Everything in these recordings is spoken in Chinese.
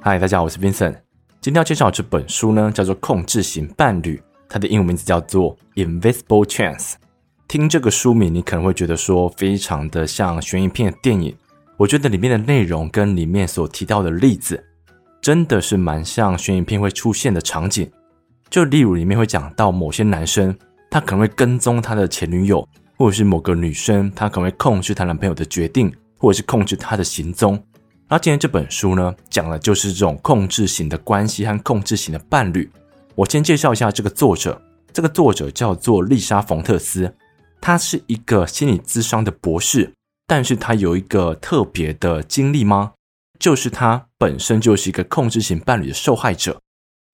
嗨，大家好，我是 Vincent。今天要介绍这本书呢，叫做《控制型伴侣》，它的英文名字叫做《Invisible Chance》。听这个书名，你可能会觉得说，非常的像悬疑片的电影。我觉得里面的内容跟里面所提到的例子，真的是蛮像悬疑片会出现的场景。就例如里面会讲到某些男生，他可能会跟踪他的前女友，或者是某个女生，她可能会控制她男朋友的决定，或者是控制他的行踪。然后今天这本书呢，讲的就是这种控制型的关系和控制型的伴侣。我先介绍一下这个作者，这个作者叫做丽莎·冯特斯，他是一个心理咨商的博士，但是他有一个特别的经历吗？就是他本身就是一个控制型伴侣的受害者。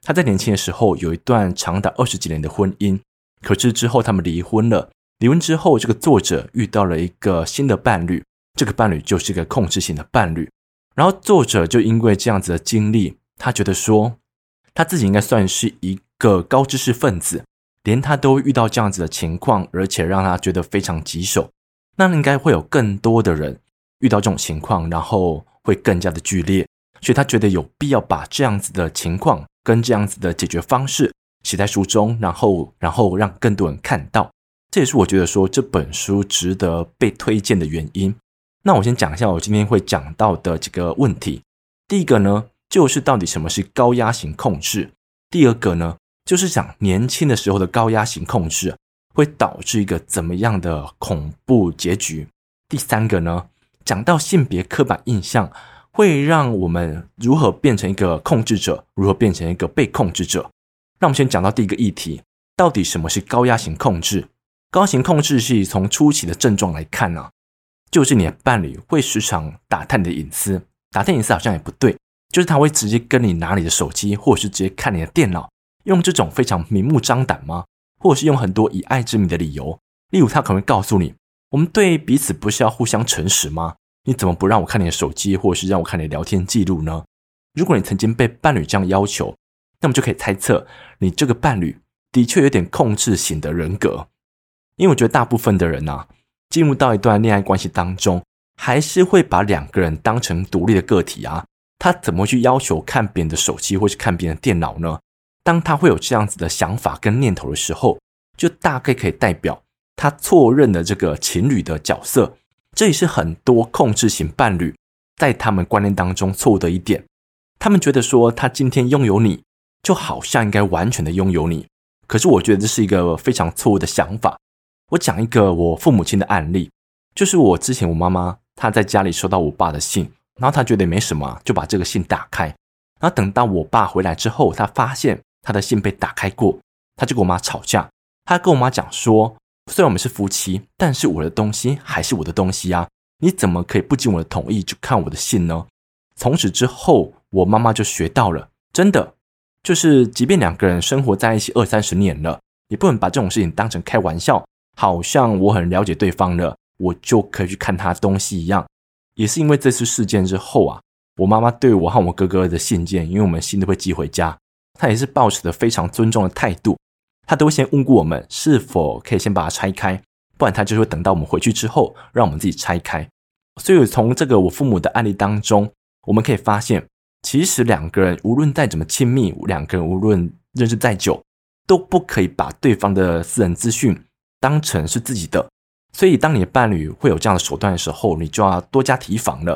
他在年轻的时候有一段长达二十几年的婚姻，可是之后他们离婚了。离婚之后，这个作者遇到了一个新的伴侣，这个伴侣就是一个控制型的伴侣。然后作者就因为这样子的经历，他觉得说他自己应该算是一个高知识分子，连他都遇到这样子的情况，而且让他觉得非常棘手。那应该会有更多的人遇到这种情况，然后会更加的剧烈，所以他觉得有必要把这样子的情况跟这样子的解决方式写在书中，然后然后让更多人看到。这也是我觉得说这本书值得被推荐的原因。那我先讲一下我今天会讲到的几个问题。第一个呢，就是到底什么是高压型控制？第二个呢，就是讲年轻的时候的高压型控制会导致一个怎么样的恐怖结局？第三个呢，讲到性别刻板印象会让我们如何变成一个控制者，如何变成一个被控制者？那我们先讲到第一个议题，到底什么是高压型控制？高压型控制是从初期的症状来看呢、就是你的伴侣会时常打探你的隐私，打探隐私好像也不对，就是他会直接跟你拿你的手机，或者是直接看你的电脑，用这种非常明目张胆吗？或者是用很多以爱之名的理由，例如他可能会告诉你，我们对彼此不是要互相诚实吗？你怎么不让我看你的手机，或者是让我看你的聊天记录呢？如果你曾经被伴侣这样要求，那么就可以猜测，你这个伴侣的确有点控制型的人格，因为我觉得大部分的人啊。进入到一段恋爱关系当中，还是会把两个人当成独立的个体啊？他怎么去要求看别人的手机或是看别人的电脑呢？当他会有这样子的想法跟念头的时候，就大概可以代表他错认了这个情侣的角色。这也是很多控制型伴侣在他们观念当中错误的一点。他们觉得说，他今天拥有你，就好像应该完全的拥有你。可是我觉得这是一个非常错误的想法。我讲一个我父母亲的案例，就是我之前我妈妈她在家里收到我爸的信，然后她觉得没什么，就把这个信打开。然后等到我爸回来之后，她发现她的信被打开过，她就跟我妈吵架。她跟我妈讲说，虽然我们是夫妻，但是我的东西还是我的东西啊，你怎么可以不经我的同意就看我的信呢？从此之后，我妈妈就学到了，真的就是，即便两个人生活在一起二三十年了，也不能把这种事情当成开玩笑。好像我很了解对方了，我就可以去看他东西一样。也是因为这次事件之后啊，我妈妈对我和我哥哥的信件，因为我们信都会寄回家，她也是抱持着非常尊重的态度，她都会先问过我们是否可以先把它拆开，不然她就会等到我们回去之后，让我们自己拆开。所以从这个我父母的案例当中，我们可以发现，其实两个人无论再怎么亲密，两个人无论认识再久，都不可以把对方的私人资讯。当成是自己的，所以当你的伴侣会有这样的手段的时候，你就要多加提防了。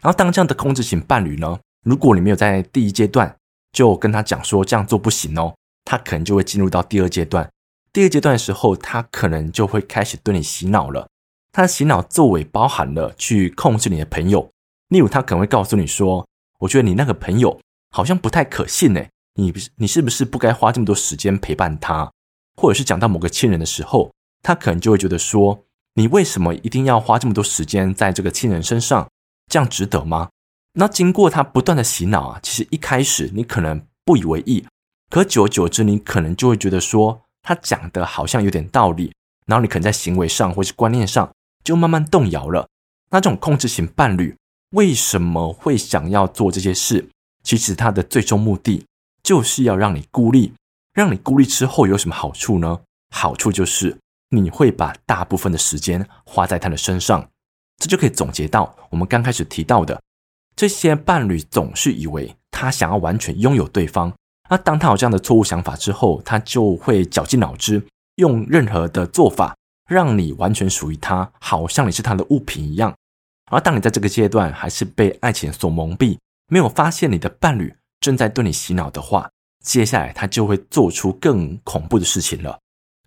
然后，当这样的控制型伴侣呢，如果你没有在第一阶段就跟他讲说这样做不行哦，他可能就会进入到第二阶段。第二阶段的时候，他可能就会开始对你洗脑了。他的洗脑作为包含了去控制你的朋友，例如他可能会告诉你说：“我觉得你那个朋友好像不太可信诶，你不是你是不是不该花这么多时间陪伴他？”或者是讲到某个亲人的时候。他可能就会觉得说：“你为什么一定要花这么多时间在这个亲人身上？这样值得吗？”那经过他不断的洗脑啊，其实一开始你可能不以为意，可久而久之，你可能就会觉得说他讲的好像有点道理，然后你可能在行为上或是观念上就慢慢动摇了。那这种控制型伴侣为什么会想要做这些事？其实他的最终目的就是要让你孤立，让你孤立之后有什么好处呢？好处就是。你会把大部分的时间花在他的身上，这就可以总结到我们刚开始提到的，这些伴侣总是以为他想要完全拥有对方。那当他有这样的错误想法之后，他就会绞尽脑汁，用任何的做法让你完全属于他，好像你是他的物品一样。而当你在这个阶段还是被爱情所蒙蔽，没有发现你的伴侣正在对你洗脑的话，接下来他就会做出更恐怖的事情了。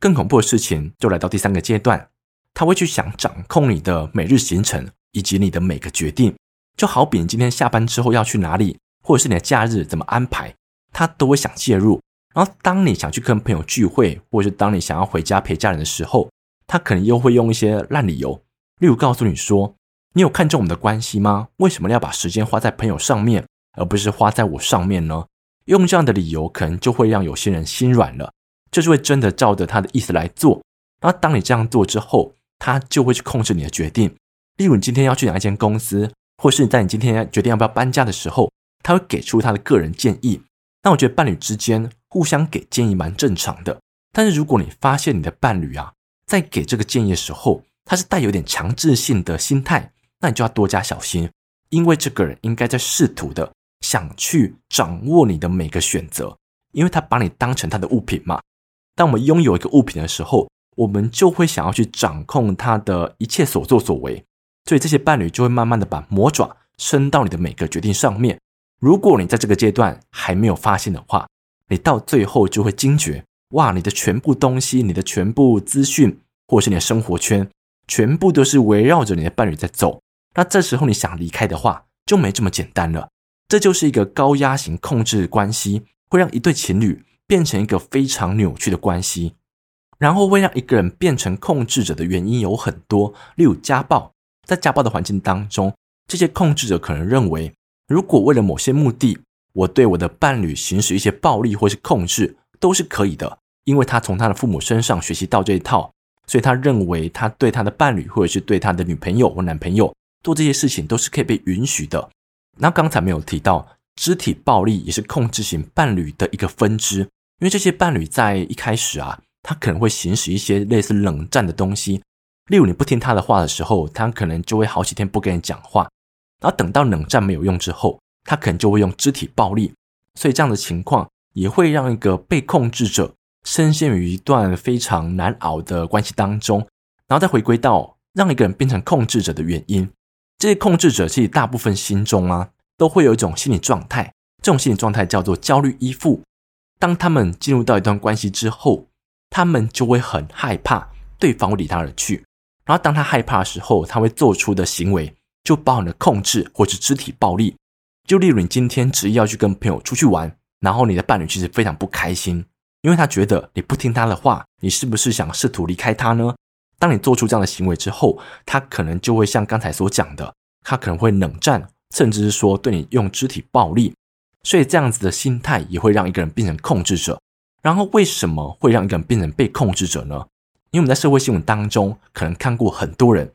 更恐怖的事情就来到第三个阶段，他会去想掌控你的每日行程以及你的每个决定，就好比你今天下班之后要去哪里，或者是你的假日怎么安排。他都会想介入，然后当你想去跟朋友聚会，或者是当你想要回家陪家人的时候，他可能又会用一些烂理由，例如告诉你说：“你有看中我们的关系吗？为什么要把时间花在朋友上面，而不是花在我上面呢？”用这样的理由，可能就会让有些人心软了，就是会真的照着他的意思来做。然后当你这样做之后，他就会去控制你的决定。例如，你今天要去哪一间公司，或是你在你今天决定要不要搬家的时候，他会给出他的个人建议。那我觉得伴侣之间互相给建议蛮正常的，但是如果你发现你的伴侣啊，在给这个建议的时候，他是带有点强制性的心态，那你就要多加小心，因为这个人应该在试图的想去掌握你的每个选择，因为他把你当成他的物品嘛。当我们拥有一个物品的时候，我们就会想要去掌控他的一切所作所为，所以这些伴侣就会慢慢的把魔爪伸到你的每个决定上面。如果你在这个阶段还没有发现的话，你到最后就会惊觉，哇，你的全部东西、你的全部资讯，或是你的生活圈，全部都是围绕着你的伴侣在走。那这时候你想离开的话，就没这么简单了。这就是一个高压型控制关系，会让一对情侣变成一个非常扭曲的关系。然后会让一个人变成控制者的原因有很多，例如家暴。在家暴的环境当中，这些控制者可能认为，如果为了某些目的，我对我的伴侣行使一些暴力或是控制，都是可以的，因为他从他的父母身上学习到这一套，所以他认为他对他的伴侣或者是对他的女朋友或男朋友做这些事情都是可以被允许的。那刚才没有提到，肢体暴力也是控制型伴侣的一个分支，因为这些伴侣在一开始啊，他可能会行使一些类似冷战的东西，例如你不听他的话的时候，他可能就会好几天不跟你讲话。然后等到冷战没有用之后，他可能就会用肢体暴力，所以这样的情况也会让一个被控制者深陷于一段非常难熬的关系当中，然后再回归到让一个人变成控制者的原因。这些控制者其实大部分心中啊都会有一种心理状态，这种心理状态叫做焦虑依附。当他们进入到一段关系之后，他们就会很害怕对方会离他而去，然后当他害怕的时候，他会做出的行为。就包含了控制或是肢体暴力。就例如你今天执意要去跟朋友出去玩，然后你的伴侣其实非常不开心，因为他觉得你不听他的话，你是不是想试图离开他呢？当你做出这样的行为之后，他可能就会像刚才所讲的，他可能会冷战，甚至是说对你用肢体暴力。所以这样子的心态也会让一个人变成控制者。然后为什么会让一个人变成被控制者呢？因为我们在社会新闻当中可能看过很多人，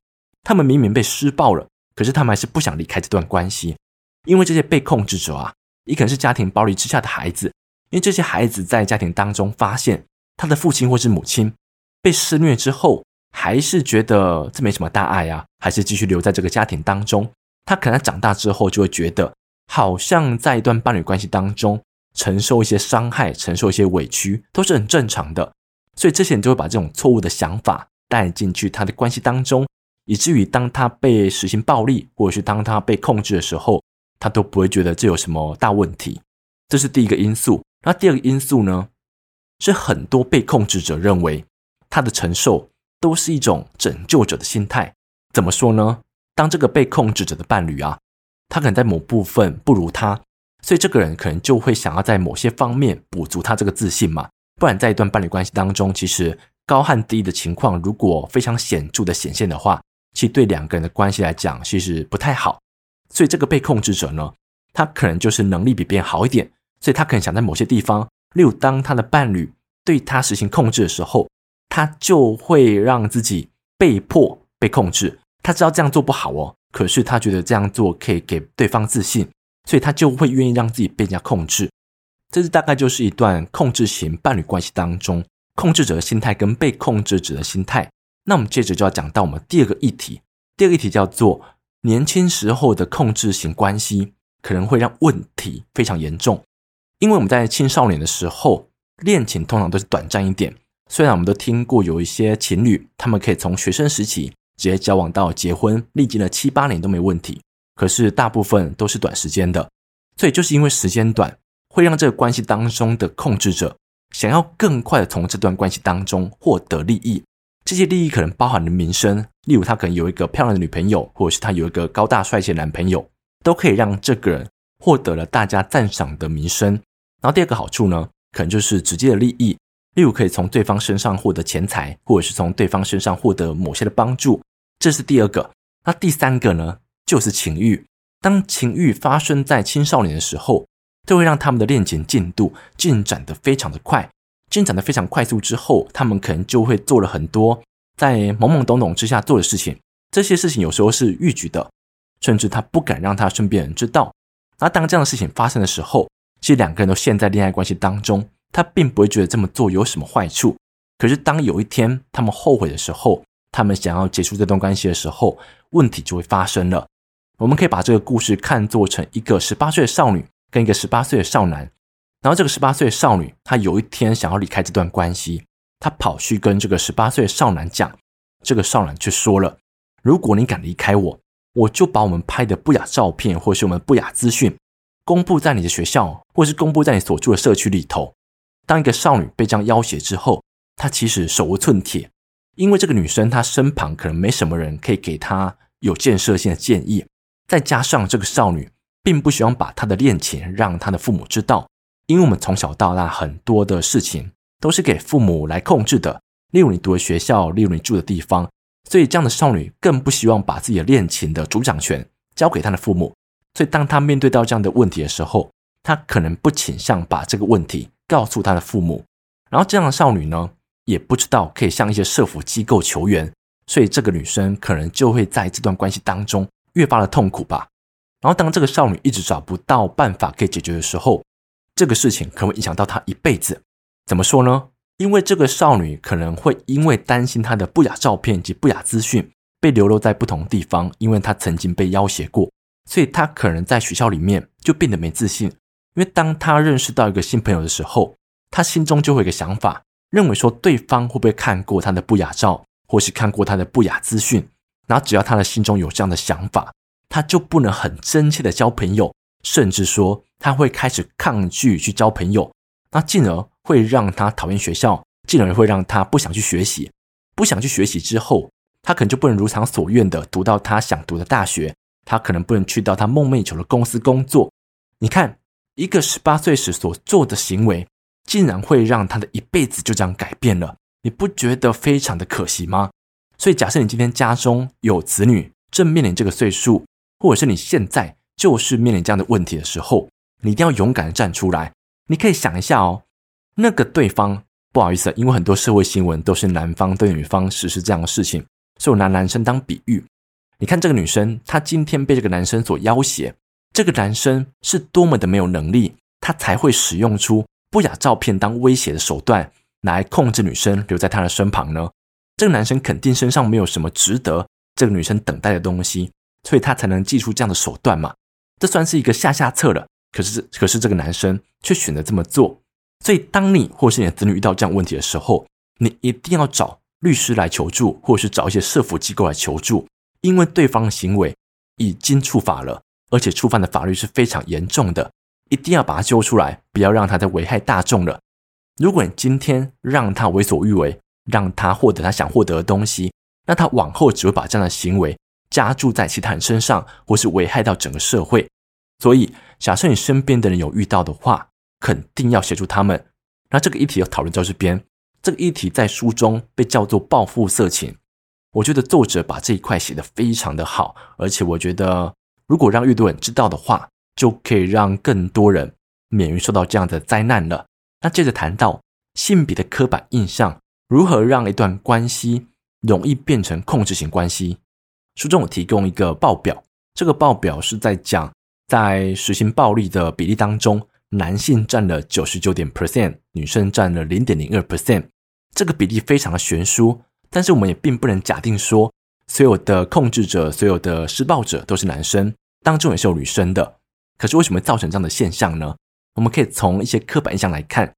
他们明明被施暴了。可是他们还是不想离开这段关系，因为这些被控制者啊，也可能是家庭暴力之下的孩子，因为这些孩子在家庭当中发现他的父亲或是母亲被施虐之后，还是觉得这没什么大碍啊，还是继续留在这个家庭当中。他可能长大之后就会觉得，好像在一段伴侣关系当中承受一些伤害、承受一些委屈都是很正常的，所以这些人就会把这种错误的想法带进去他的关系当中。以至于当他被实行暴力，或者是当他被控制的时候，他都不会觉得这有什么大问题。这是第一个因素。那第二个因素呢？是很多被控制者认为他的承受都是一种拯救者的心态。怎么说呢？当这个被控制者的伴侣啊，他可能在某部分不如他，所以这个人可能就会想要在某些方面补足他这个自信嘛。不然在一段伴侣关系当中，其实高和低的情况如果非常显著的显现的话，其实对两个人的关系来讲，其实不太好。所以这个被控制者呢，他可能就是能力比别人好一点，所以他可能想在某些地方，例如当他的伴侣对他实行控制的时候，他就会让自己被迫被控制。他知道这样做不好哦，可是他觉得这样做可以给对方自信，所以他就会愿意让自己被人家控制。这是大概就是一段控制型伴侣关系当中，控制者的心态跟被控制者的心态。那我们接着就要讲到我们第二个议题，第二个议题叫做年轻时候的控制型关系，可能会让问题非常严重。因为我们在青少年的时候，恋情通常都是短暂一点。虽然我们都听过有一些情侣，他们可以从学生时期直接交往到结婚，历经了七八年都没问题。可是大部分都是短时间的，所以就是因为时间短，会让这个关系当中的控制者想要更快的从这段关系当中获得利益。这些利益可能包含了名声，例如他可能有一个漂亮的女朋友，或者是他有一个高大帅气的男朋友，都可以让这个人获得了大家赞赏的名声。然后第二个好处呢，可能就是直接的利益，例如可以从对方身上获得钱财，或者是从对方身上获得某些的帮助，这是第二个。那第三个呢？就是情欲，当情欲发生在青少年的时候，就会让他们的恋情进度进展得非常的快，进展得非常快速之后，他们可能就会做了很多在懵懵懂懂之下做的事情。这些事情有时候是欲举的，甚至他不敢让他身边人知道。而当这样的事情发生的时候，其实两个人都陷在恋爱关系当中，他并不会觉得这么做有什么坏处。可是当有一天他们后悔的时候，他们想要结束这段关系的时候，问题就会发生了。我们可以把这个故事看作成一个十八岁的少女跟一个十八岁的少男，然后这个十八岁的少女她有一天想要离开这段关系，她跑去跟这个十八岁的少男讲，这个少男却说了：“如果你敢离开我，我就把我们拍的不雅照片或是我们不雅资讯公布在你的学校，或是公布在你所住的社区里头。”当一个少女被这样要挟之后，她其实手无寸铁，因为这个女生她身旁可能没什么人可以给她有建设性的建议。再加上这个少女并不希望把她的恋情让她的父母知道，因为我们从小到大很多的事情都是给父母来控制的，例如你读的学校，例如你住的地方，所以这样的少女更不希望把自己的恋情的主掌权交给她的父母，所以当她面对到这样的问题的时候，她可能不倾向把这个问题告诉她的父母，然后这样的少女呢，也不知道可以向一些社福机构求援，所以这个女生可能就会在这段关系当中。越发的痛苦吧。然后，当这个少女一直找不到办法可以解决的时候，这个事情可能会影响到她一辈子。怎么说呢？因为这个少女可能会因为担心她的不雅照片及不雅资讯被流露在不同地方，因为她曾经被要挟过，所以她可能在学校里面就变得没自信。因为当她认识到一个新朋友的时候，她心中就会有一个想法，认为说对方会不会看过他的不雅照，或是看过他的不雅资讯。然后，只要他的心中有这样的想法，他就不能很真切的交朋友，甚至说他会开始抗拒去交朋友，那进而会让他讨厌学校，进而会让他不想去学习，不想去学习之后，他可能就不能如偿所愿的读到他想读的大学，他可能不能去到他梦寐以求的公司工作。你看，一个十八岁时所做的行为，竟然会让他的一辈子就这样改变了，你不觉得非常的可惜吗？所以，假设你今天家中有子女正面临这个岁数，或者是你现在就是面临这样的问题的时候，你一定要勇敢的站出来。你可以想一下哦，那个对方，不好意思，因为很多社会新闻都是男方对女方实施这样的事情，所以我拿男生当比喻。你看这个女生，她今天被这个男生所要挟，这个男生是多么的没有能力，他才会使用出不雅照片当威胁的手段来控制女生留在他的身旁呢？这个男生肯定身上没有什么值得这个女生等待的东西，所以他才能祭出这样的手段嘛。这算是一个下下策了。可是，可是这个男生却选择这么做。所以，当你或是你的子女遇到这样问题的时候，你一定要找律师来求助，或是找一些社福机构来求助，因为对方的行为已经触法了，而且触犯的法律是非常严重的，一定要把他揪出来，不要让他再危害大众了。如果你今天让他为所欲为，让他获得他想获得的东西，那他往后只会把这样的行为加注在其他人身上，或是危害到整个社会。所以，假设你身边的人有遇到的话，肯定要协助他们。那这个议题要讨论到这边，这个议题在书中被叫做报复色情。我觉得作者把这一块写得非常的好，而且我觉得如果让越多人知道的话，就可以让更多人免于受到这样的灾难了。那接着谈到性别的刻板印象。如何让一段关系容易变成控制型关系？书中有提供一个报表，这个报表是在讲在实行暴力的比例当中，男性占了九十九点 percent，女生占了零点零二 percent。这个比例非常的悬殊，但是我们也并不能假定说所有的控制者、所有的施暴者都是男生，当中也是有女生的。可是为什么会造成这样的现象呢？我们可以从一些刻板印象来看，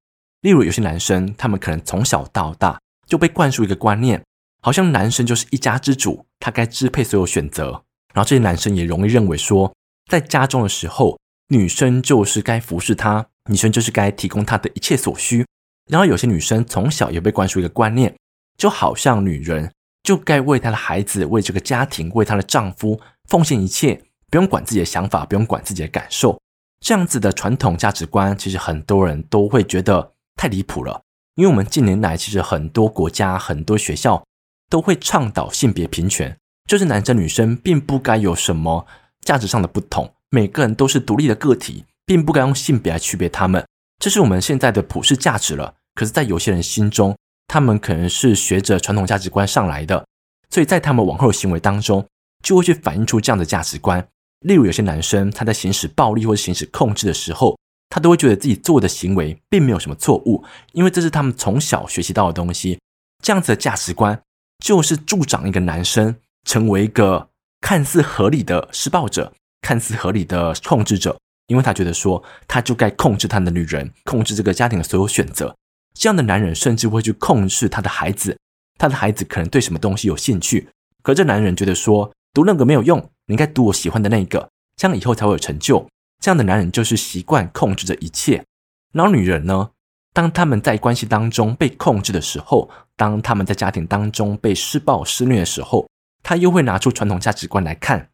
例如有些男生，他们可能从小到大就被灌输一个观念，好像男生就是一家之主，他该支配所有选择。然后这些男生也容易认为说，在家中的时候，女生就是该服侍他，女生就是该提供他的一切所需。然后有些女生从小也被灌输一个观念，就好像女人就该为她的孩子、为这个家庭、为她的丈夫奉献一切，不用管自己的想法，不用管自己的感受。这样子的传统价值观，其实很多人都会觉得太离谱了。因为我们近年来，其实很多国家、很多学校都会倡导性别平权，就是男生女生并不该有什么价值上的不同，每个人都是独立的个体，并不该用性别来区别他们。这是我们现在的普世价值了。可是，在有些人心中，他们可能是学着传统价值观上来的，所以在他们往后行为当中，就会去反映出这样的价值观。例如，有些男生他在行使暴力或者行使控制的时候，他都会觉得自己做的行为并没有什么错误，因为这是他们从小学习到的东西。这样子的价值观就是助长一个男生成为一个看似合理的施暴者，看似合理的控制者。因为他觉得说，他就该控制他的女人，控制这个家庭的所有选择。这样的男人甚至会去控制他的孩子，他的孩子可能对什么东西有兴趣，可这男人觉得说，读那个没有用，你应该读我喜欢的那个，这样以后才会有成就。这样的男人就是习惯控制着一切。然后女人呢，当他们在关系当中被控制的时候，当他们在家庭当中被施暴施虐的时候，她又会拿出传统价值观来看，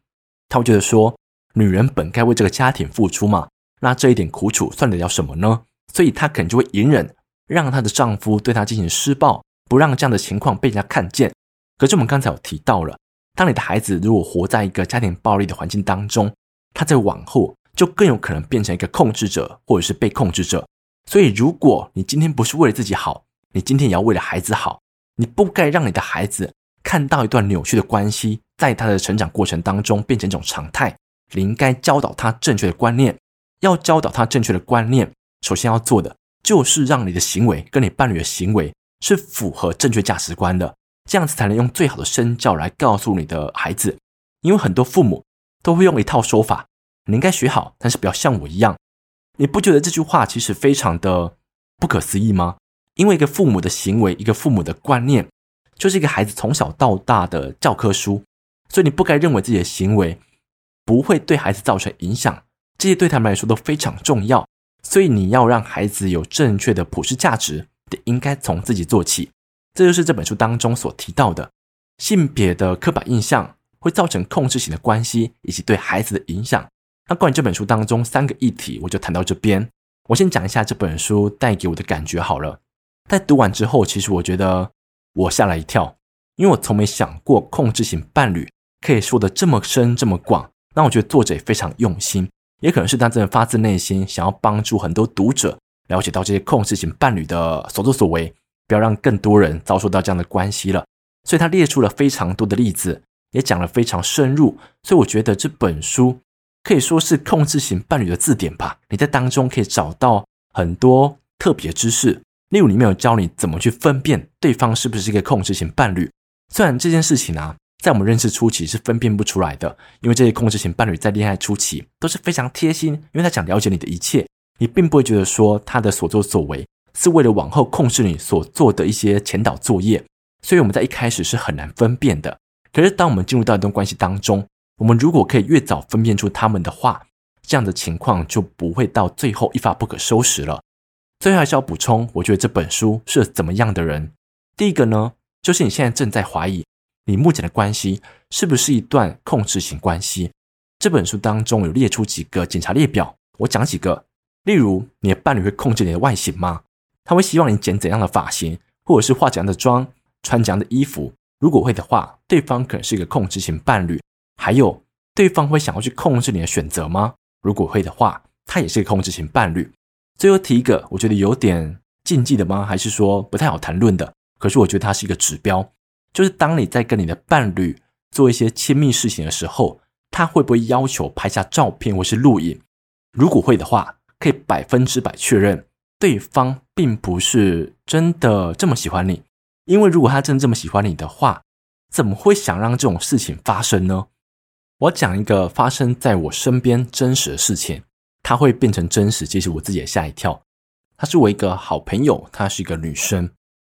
她会觉得说。女人本该为这个家庭付出嘛，那这一点苦楚算得了什么呢？所以她可能就会隐忍，让她的丈夫对她进行施暴，不让这样的情况被人家看见。可是我们刚才有提到了，当你的孩子如果活在一个家庭暴力的环境当中，他在往后就更有可能变成一个控制者或者是被控制者。所以，如果你今天不是为了自己好，你今天也要为了孩子好，你不该让你的孩子看到一段扭曲的关系，在他的成长过程当中变成一种常态。你应该教导他正确的观念，要教导他正确的观念，首先要做的就是让你的行为跟你伴侣的行为是符合正确价值观的，这样子才能用最好的身教来告诉你的孩子。因为很多父母都会用一套说法，你应该学好，但是不要像我一样。你不觉得这句话其实非常的不可思议吗？因为一个父母的行为，一个父母的观念，就是一个孩子从小到大的教科书，所以你不该认为自己的行为。不会对孩子造成影响，这些对他们来说都非常重要。所以你要让孩子有正确的普世价值，得应该从自己做起。这就是这本书当中所提到的性别的刻板印象会造成控制型的关系，以及对孩子的影响。那关于这本书当中三个议题，我就谈到这边。我先讲一下这本书带给我的感觉好了。在读完之后，其实我觉得我吓了一跳，因为我从没想过控制型伴侣可以说得这么深这么广。那我觉得作者也非常用心，也可能是他真的发自内心想要帮助很多读者了解到这些控制型伴侣的所作所为，不要让更多人遭受到这样的关系了。所以他列出了非常多的例子，也讲了非常深入。所以我觉得这本书可以说是控制型伴侣的字典吧。你在当中可以找到很多特别知识，例如里面有教你怎么去分辨对方是不是一个控制型伴侣。虽然这件事情啊。在我们认识初期是分辨不出来的，因为这些控制型伴侣在恋爱初期都是非常贴心，因为他想了解你的一切，你并不会觉得说他的所作所为是为了往后控制你所做的一些前导作业，所以我们在一开始是很难分辨的。可是当我们进入到一段关系当中，我们如果可以越早分辨出他们的话，这样的情况就不会到最后一发不可收拾了。最后还是要补充，我觉得这本书是怎么样的人？第一个呢，就是你现在正在怀疑。你目前的关系是不是一段控制型关系？这本书当中有列出几个检查列表，我讲几个。例如，你的伴侣会控制你的外形吗？他会希望你剪怎样的发型，或者是化怎样的妆，穿怎样的衣服？如果会的话，对方可能是一个控制型伴侣。还有，对方会想要去控制你的选择吗？如果会的话，他也是一个控制型伴侣。最后提一个，我觉得有点禁忌的吗？还是说不太好谈论的？可是我觉得它是一个指标。就是当你在跟你的伴侣做一些亲密事情的时候，他会不会要求拍下照片或是录影？如果会的话，可以百分之百确认对方并不是真的这么喜欢你。因为如果他真的这么喜欢你的话，怎么会想让这种事情发生呢？我讲一个发生在我身边真实的事情。它会变成真实，其实我自己也吓一跳。她是我一个好朋友，她是一个女生，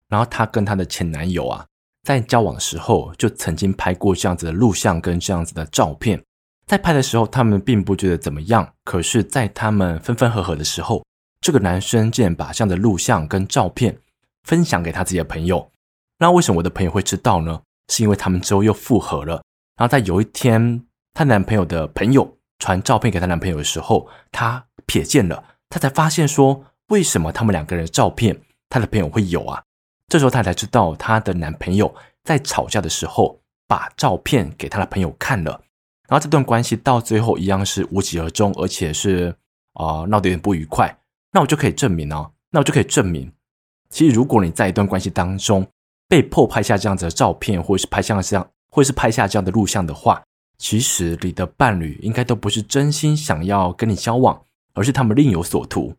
然后她跟她的前男友啊，在交往的时候就曾经拍过这样子的录像跟这样子的照片。在拍的时候，他们并不觉得怎么样。可是，在他们分分合合的时候，这个男生竟然把这样的录像跟照片分享给他自己的朋友。那为什么我的朋友会知道呢？是因为他们之后又复合了。然后在有一天，她男朋友的朋友传照片给她男朋友的时候，她瞥见了，她才发现说，为什么他们两个人的照片，她的朋友会有啊？这时候她才知道，她的男朋友在吵架的时候把照片给她的朋友看了。然后这段关系到最后一样是无疾而终，而且是啊、闹得有点不愉快。那我就可以证明哦，那我就可以证明，其实如果你在一段关系当中被迫拍下这样子的照片，或者是拍下这样，或者是拍下这样的录像的话，其实你的伴侣应该都不是真心想要跟你交往，而是他们另有所图。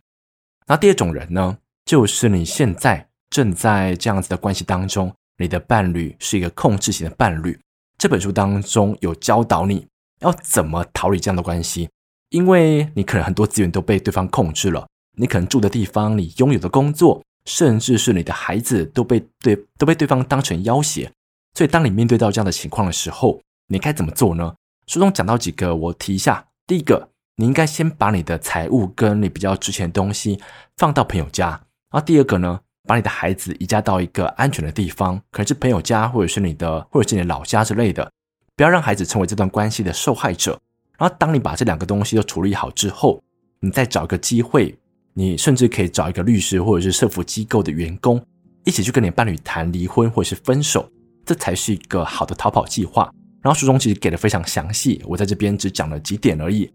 那第二种人呢，就是你现在正在这样子的关系当中，你的伴侣是一个控制型的伴侣。这本书当中有教导你。要怎么逃离这样的关系？因为你可能很多资源都被对方控制了，你可能住的地方、你拥有的工作，甚至是你的孩子都被对都被对方当成要挟。所以，当你面对到这样的情况的时候，你该怎么做呢？书中讲到几个，我提一下。第一个，你应该先把你的财物跟你比较值钱的东西放到朋友家。然后第二个呢，把你的孩子移家到一个安全的地方，可能是朋友家，或者是你的，或者是你的老家之类的。不要让孩子成为这段关系的受害者。然后，当你把这两个东西都处理好之后，你再找个机会，你甚至可以找一个律师或者是社福机构的员工，一起去跟你伴侣谈离婚或者是分手，这才是一个好的逃跑计划。然后书中其实给的非常详细，我在这边只讲了几点而已。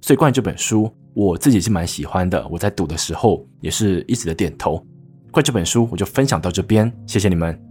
所以关于这本书，我自己是蛮喜欢的。我在读的时候也是一直的点头。关于这本书，我就分享到这边，谢谢你们。